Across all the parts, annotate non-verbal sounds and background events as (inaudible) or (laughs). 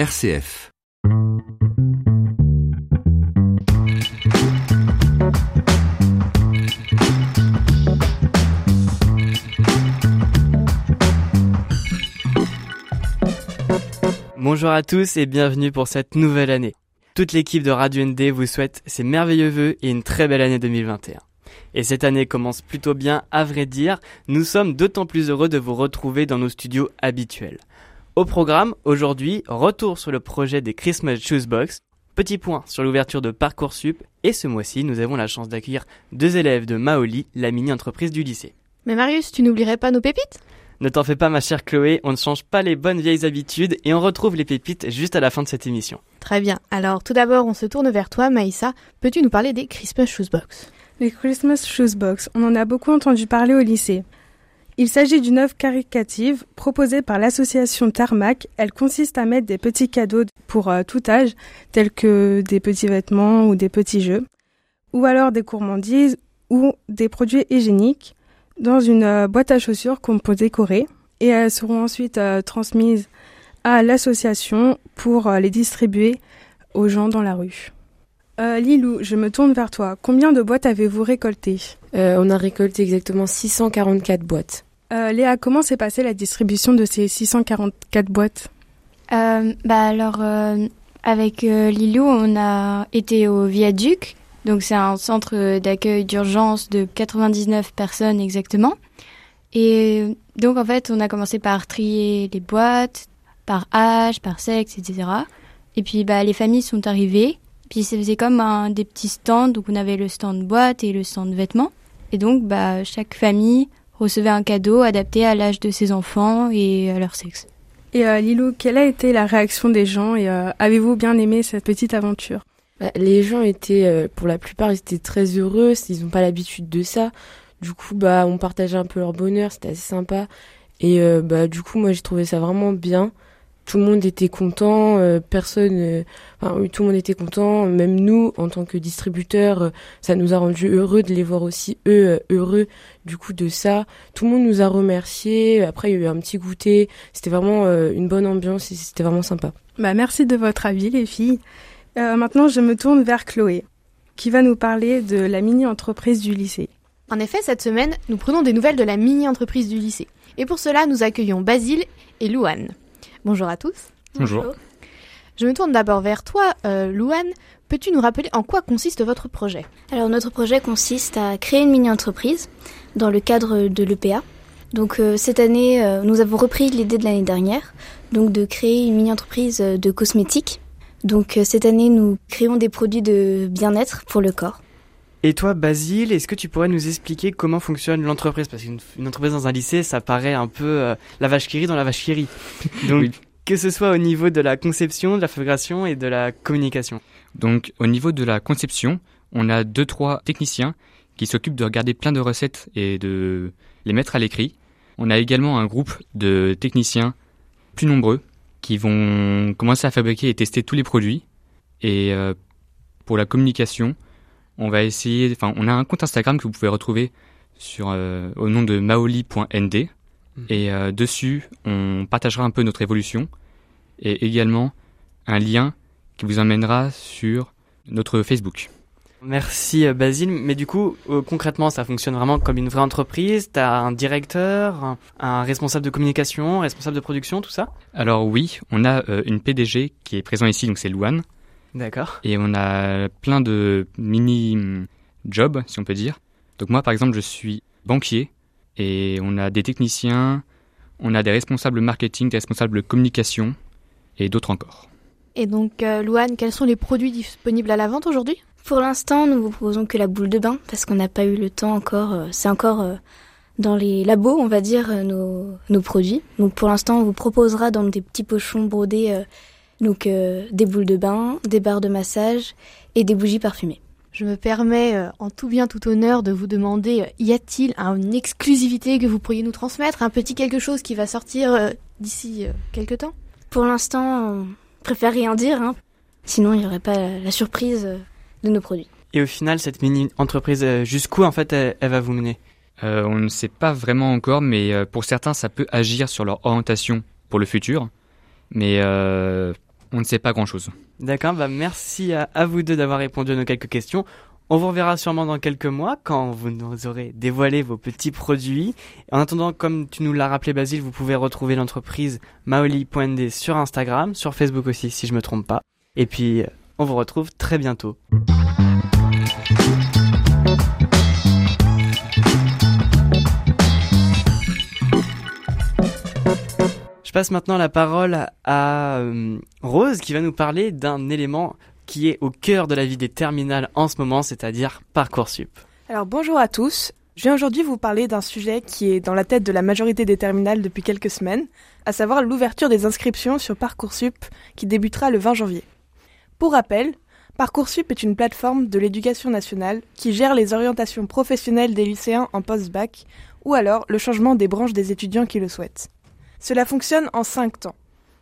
RCF. Bonjour à tous et bienvenue pour cette nouvelle année. Toute l'équipe de Radio ND vous souhaite ses merveilleux vœux et une très belle année 2021. Et cette année commence plutôt bien, à vrai dire, nous sommes d'autant plus heureux de vous retrouver dans nos studios habituels. Au programme, aujourd'hui, retour sur le projet des Christmas Shoes Box, petit point sur l'ouverture de Parcoursup, et ce mois-ci, nous avons la chance d'accueillir deux élèves de Maoli, la mini-entreprise du lycée. Mais Marius, tu n'oublierais pas nos pépites? Ne t'en fais pas ma chère Chloé, on ne change pas les bonnes vieilles habitudes et on retrouve les pépites juste à la fin de cette émission. Très bien. Alors, tout d'abord, on se tourne vers toi, Maïssa. Peux-tu nous parler des Christmas Shoes Box? Les Christmas Shoes Box, on en a beaucoup entendu parler au lycée. Il s'agit d'une œuvre caricative proposée par l'association Tarmac. Elle consiste à mettre des petits cadeaux pour euh, tout âge, tels que des petits vêtements ou des petits jeux, ou alors des gourmandises ou des produits hygiéniques dans une euh, boîte à chaussures qu'on peut décorer et elles seront ensuite euh, transmises à l'association pour les distribuer aux gens dans la rue. Lilou, je me tourne vers toi. Combien de boîtes avez-vous récoltées? On a récolté exactement 644 boîtes. Euh, Léa, comment s'est passée la distribution de ces 644 boîtes? Euh, bah alors, euh, avec euh, Lilou, on a été au Viaduc. Donc, c'est un centre d'accueil d'urgence de 99 personnes exactement. Et donc, en fait, on a commencé par trier les boîtes, par âge, par sexe, etc. Et puis, bah, les familles sont arrivées. Puis, ça faisait comme un, des petits stands. Donc, on avait le stand boîte et le stand vêtements. Et donc, bah, chaque famille recevait un cadeau adapté à l'âge de ses enfants et à leur sexe. Et euh, Lilou, quelle a été la réaction des gens et euh, avez-vous bien aimé cette petite aventure? Bah, les gens étaient, euh, pour la plupart, ils étaient très heureux. Ils n'ont pas l'habitude de ça. Du coup, bah, on partageait un peu leur bonheur. C'était assez sympa. Et euh, bah, du coup, moi, j'ai trouvé ça vraiment bien. Tout le monde était content. euh, personne, euh, enfin, oui, tout le monde était content. Même nous, en tant que distributeurs, euh, ça nous a rendu heureux de les voir aussi eux euh, heureux. Du coup, de ça, tout le monde nous a remerciés. Après, il y a eu un petit goûter. C'était vraiment euh, une bonne ambiance et c'était vraiment sympa. Bah, merci de votre avis, les filles. Euh, maintenant, je me tourne vers Chloé, qui va nous parler de la mini-entreprise du lycée. En effet, cette semaine, nous prenons des nouvelles de la mini-entreprise du lycée. Et pour cela, nous accueillons Basile et Louane. Bonjour à tous. Bonjour. Je me tourne d'abord vers toi, euh, Louane. Peux-tu nous rappeler en quoi consiste votre projet? Alors notre projet consiste à créer une mini-entreprise dans le cadre de l'EPA. Donc euh, cette année, euh, nous avons repris l'idée de l'année dernière, donc de créer une mini-entreprise euh, de cosmétiques. Donc euh, cette année, nous créons des produits de bien-être pour le corps. Et toi, Basile, est-ce que tu pourrais nous expliquer comment fonctionne l'entreprise? Parce qu'une une entreprise dans un lycée, ça paraît un peu euh, la vache qui rit dans la vache qui rit. (laughs) Donc, Oui. que ce soit au niveau de la conception, de la fabrication et de la communication. Donc au niveau de la conception, on a deux trois techniciens qui s'occupent de regarder plein de recettes et de les mettre à l'écrit. On a également un groupe de techniciens plus nombreux qui vont commencer à fabriquer et tester tous les produits. Et euh, pour la communication, on va essayer. Enfin, on a un compte Instagram que vous pouvez retrouver sur euh, au nom de maoli.nd. Et euh, dessus, on partagera un peu notre évolution et également un lien qui vous emmènera sur notre Facebook. Merci euh, Basile, mais du coup euh, concrètement ça fonctionne vraiment comme une vraie entreprise, t'as un directeur, un, responsable de communication, un responsable de production, tout ça? Alors oui, on a euh, une PDG qui est présent ici, donc c'est Louane, D'accord. et on a plein de mini hum, jobs, si on peut dire. Donc moi par exemple, je suis banquier et on a des techniciens, on a des responsables marketing, des responsables communication et d'autres encore. Et donc, euh, Louane, quels sont les produits disponibles à la vente aujourd'hui? Pour l'instant, nous vous proposons que la boule de bain parce qu'on n'a pas eu le temps encore. euh, C'est encore euh, dans les labos, on va dire, euh, nos, nos produits. Donc pour l'instant, on vous proposera dans des petits pochons brodés euh, donc euh, des boules de bain, des barres de massage et des bougies parfumées. Je me permets, euh, en tout bien tout honneur, de vous demander, euh, y a-t-il une exclusivité que vous pourriez nous transmettre Un petit quelque chose qui va sortir euh, d'ici euh, quelques temps? Pour l'instant, on préfère rien dire, hein. sinon il n'y aurait pas la, surprise de nos produits. Et au final, cette mini-entreprise, jusqu'où en fait elle, elle va vous mener? Euh, on ne sait pas vraiment encore, mais pour certains, ça peut agir sur leur orientation pour le futur. Mais euh, On ne sait pas grand-chose. D'accord, bah merci à, vous deux d'avoir répondu à nos quelques questions. On vous reverra sûrement dans quelques mois quand vous nous aurez dévoilé vos petits produits. En attendant, comme tu nous l'as rappelé Basile, vous pouvez retrouver l'entreprise maoli.nd sur Instagram, sur Facebook aussi si je me trompe pas. Et puis, on vous retrouve très bientôt. Je passe maintenant la parole à euh, Rose qui va nous parler d'un élément qui est au cœur de la vie des terminales en ce moment, c'est-à-dire Parcoursup. Alors bonjour à tous. Je viens aujourd'hui vous parler d'un sujet qui est dans la tête de la majorité des terminales depuis quelques semaines, à savoir l'ouverture des inscriptions sur Parcoursup qui débutera le 20 janvier. Pour rappel, Parcoursup est une plateforme de l'éducation nationale qui gère les orientations professionnelles des lycéens en post-bac ou alors le changement des branches des étudiants qui le souhaitent. Cela fonctionne en cinq temps.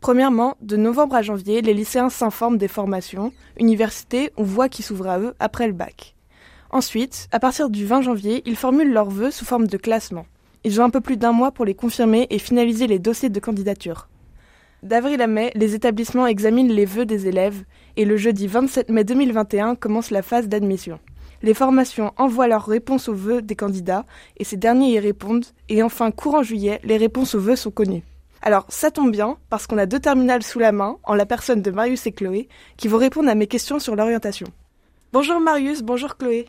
Premièrement, de novembre à janvier, les lycéens s'informent des formations, universités ou voies qui s'ouvrent à eux après le bac. Ensuite, à partir du 20 janvier, ils formulent leurs vœux sous forme de classement. Ils ont un peu plus d'un mois pour les confirmer et finaliser les dossiers de candidature. D'avril à mai, les établissements examinent les vœux des élèves et le jeudi 27 mai 2021 commence la phase d'admission. Les formations envoient leurs réponses aux vœux des candidats et ces derniers y répondent. Et enfin, courant juillet, les réponses aux vœux sont connues. Alors, ça tombe bien, parce qu'on a deux terminales sous la main, en la personne de Marius et Chloé, qui vont répondre à mes questions sur l'orientation. Bonjour Marius, bonjour Chloé.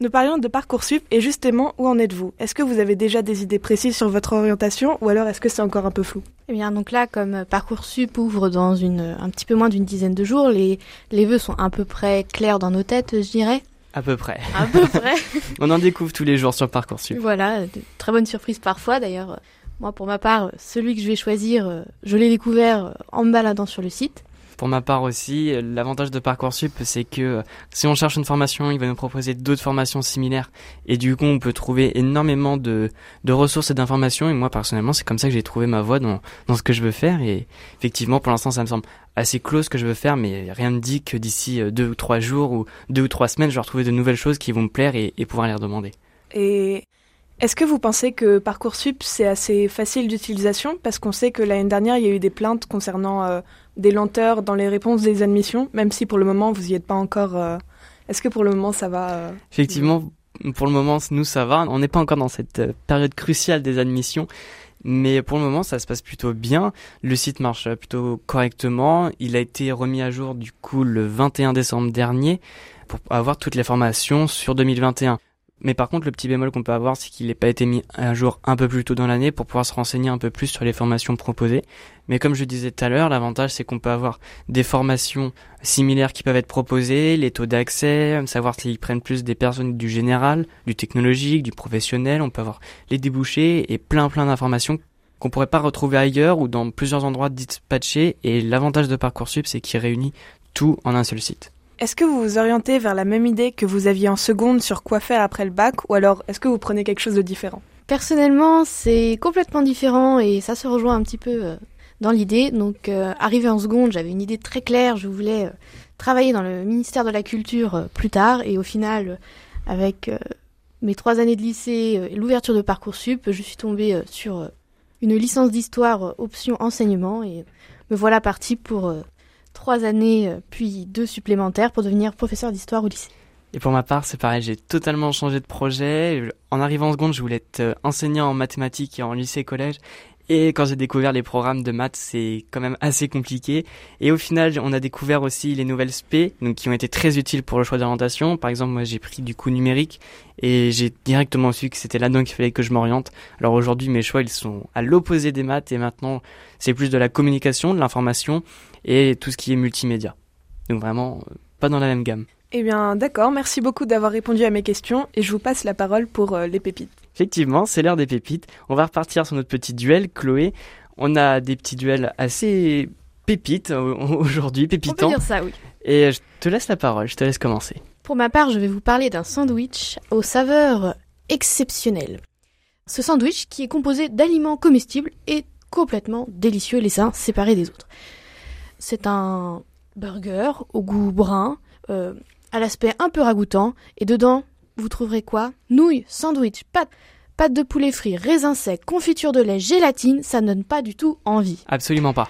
Nous parlions de Parcoursup et justement, où en êtes-vous? Est-ce que vous avez déjà des idées précises sur votre orientation ou alors est-ce que c'est encore un peu flou? Eh bien, donc là, comme Parcoursup ouvre dans un petit peu moins d'une dizaine de jours, les, les vœux sont à peu près clairs dans nos têtes, je dirais. À peu près. À peu près. (laughs) On en découvre tous les jours sur Parcoursup. Voilà, de très bonnes surprises parfois. D'ailleurs, moi, pour ma part, celui que je vais choisir, je l'ai découvert en me baladant sur le site. Pour ma part aussi, l'avantage de Parcoursup, c'est que si on cherche une formation, il va nous proposer d'autres formations similaires. Et du coup, on peut trouver énormément de, de ressources et d'informations. Et moi, personnellement, c'est comme ça que j'ai trouvé ma voie dans, dans ce que je veux faire. Et effectivement, pour l'instant, ça me semble assez close ce que je veux faire, mais rien ne dit que d'ici deux ou trois jours ou deux ou trois semaines, je vais retrouver de nouvelles choses qui vont me plaire et, et pouvoir les redemander. Et est-ce que vous pensez que Parcoursup, c'est assez facile d'utilisation? Parce qu'on sait que l'année dernière, il y a eu des plaintes concernant euh, des lenteurs dans les réponses des admissions, même si pour le moment, vous n'y êtes pas encore. Euh... Est-ce que pour le moment, ça va euh... Effectivement, pour le moment, nous, ça va. On n'est pas encore dans cette période cruciale des admissions. Mais pour le moment, ça se passe plutôt bien. Le site marche plutôt correctement. Il a été remis à jour du coup le 21 décembre dernier pour avoir toutes les formations sur 2021. Mais par contre, le petit bémol qu'on peut avoir, c'est qu'il n'a pas été mis à jour un peu plus tôt dans l'année pour pouvoir se renseigner un peu plus sur les formations proposées. Mais comme je disais tout à l'heure, l'avantage, c'est qu'on peut avoir des formations similaires qui peuvent être proposées, les taux d'accès, savoir s'ils prennent plus des personnes du général, du technologique, du professionnel. On peut avoir les débouchés et plein plein d'informations qu'on pourrait pas retrouver ailleurs ou dans plusieurs endroits dispatchés. Et l'avantage de Parcoursup, c'est qu'il réunit tout en un seul site. Est-ce que vous vous orientez vers la même idée que vous aviez en seconde sur quoi faire après le bac ou alors est-ce que vous prenez quelque chose de différent? Personnellement, c'est complètement différent et ça se rejoint un petit peu euh, dans l'idée. Donc, euh, arrivé en seconde, j'avais une idée très claire. Je voulais euh, travailler dans le ministère de la Culture euh, plus tard et au final, avec mes trois années de lycée et l'ouverture de Parcoursup, je suis tombée sur une licence d'histoire option enseignement et me voilà partie pour trois années, puis deux supplémentaires pour devenir professeur d'histoire au lycée. Et pour ma part, c'est pareil, j'ai totalement changé de projet. En arrivant en seconde, je voulais être enseignant en mathématiques et en lycée-collège. Et quand j'ai découvert les programmes de maths, c'est quand même assez compliqué. Et au final, on a découvert aussi les nouvelles SP, donc qui ont été très utiles pour le choix d'orientation. Par exemple, moi, j'ai pris du coup numérique et j'ai directement su que c'était là-dedans qu'il fallait que je m'oriente. Alors aujourd'hui, mes choix, ils sont à l'opposé des maths et maintenant, c'est plus de la communication, de l'information et tout ce qui est multimédia. Donc vraiment, pas dans la même gamme. Eh bien, d'accord, merci beaucoup d'avoir répondu à mes questions et je vous passe la parole pour euh, les pépites. Effectivement, c'est l'heure des pépites. On va repartir sur notre petit duel, Chloé. On a des petits duels assez pépites (laughs) aujourd'hui, pépitants. On peut dire ça, oui. Et je te laisse la parole, je te laisse commencer. Pour ma part, je vais vous parler d'un sandwich aux saveurs exceptionnelles. Ce sandwich qui est composé d'aliments comestibles et complètement délicieux, les uns séparés des autres. C'est un burger au goût brun, euh, à l'aspect un peu ragoûtant, et dedans, vous trouverez quoi? Nouilles, sandwich, pâtes, pâtes de poulet frit, raisins secs, confiture de lait, gélatine, ça ne donne pas du tout envie. Absolument pas.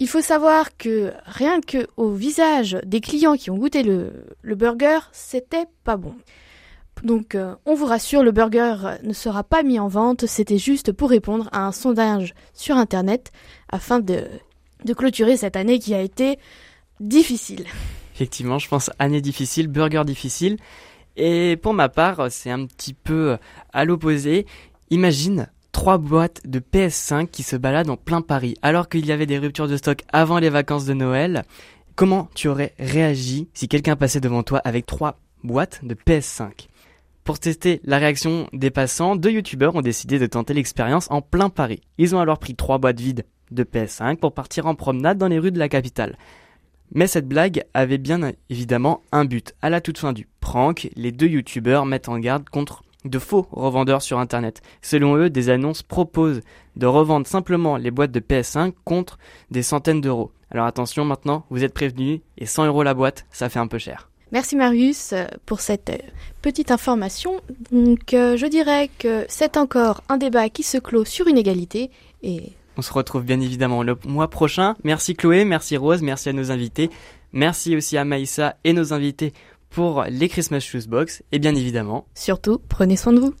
Il faut savoir que rien que au visage des clients qui ont goûté le, le burger, c'était pas bon. Donc euh, on vous rassure, le burger ne sera pas mis en vente, c'était juste pour répondre à un sondage sur Internet afin de, de clôturer cette année qui a été difficile. Effectivement, je pense année difficile, burger difficile. Et pour ma part, c'est un petit peu à l'opposé. Imagine trois boîtes de PS5 qui se baladent en plein Paris, alors qu'il y avait des ruptures de stock avant les vacances de Noël. Comment tu aurais réagi si quelqu'un passait devant toi avec trois boîtes de PS5 Pour tester la réaction des passants, deux youtubeurs ont décidé de tenter l'expérience en plein Paris. Ils ont alors pris trois boîtes vides de PS5 pour partir en promenade dans les rues de la capitale. Mais cette blague avait bien évidemment un but. À la toute fin du prank, les deux youtubeurs mettent en garde contre de faux revendeurs sur internet. Selon eux, des annonces proposent de revendre simplement les boîtes de PS5 contre des centaines d'euros. Alors attention maintenant, vous êtes prévenus et 100 euros la boîte, ça fait un peu cher. Merci Marius pour cette euh, petite information. Donc euh, je dirais que c'est encore un débat qui se clôt sur une égalité et on se retrouve bien évidemment le mois prochain. Merci Chloé, merci Rose, merci à nos invités. Merci aussi à Maïssa et nos invités pour les Christmas Shoes Box. Et bien évidemment, surtout, prenez soin de vous.